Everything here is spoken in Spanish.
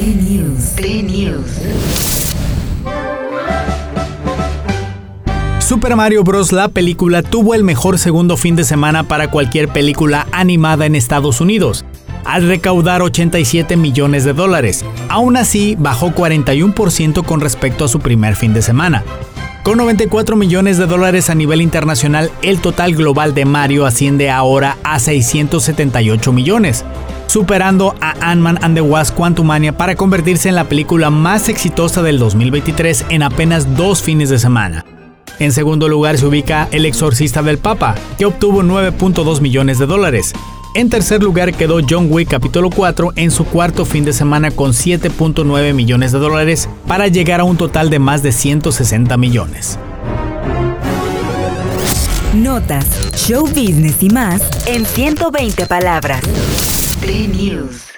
News. News. Super Mario Bros. la película tuvo el mejor segundo fin de semana para cualquier película animada en Estados Unidos, al recaudar 87 millones de dólares. Aún así, bajó 41% con respecto a su primer fin de semana. Con 94 millones de dólares a nivel internacional, el total global de Mario asciende ahora a 678 millones, superando a Ant-Man and the Wasp Quantumania para convertirse en la película más exitosa del 2023 en apenas dos fines de semana. En segundo lugar se ubica El Exorcista del Papa, que obtuvo 9.2 millones de dólares. En tercer lugar quedó John Wick capítulo 4 en su cuarto fin de semana con 7.9 millones de dólares para llegar a un total de más de 160 millones. Notas, show business y más en 120 palabras. News.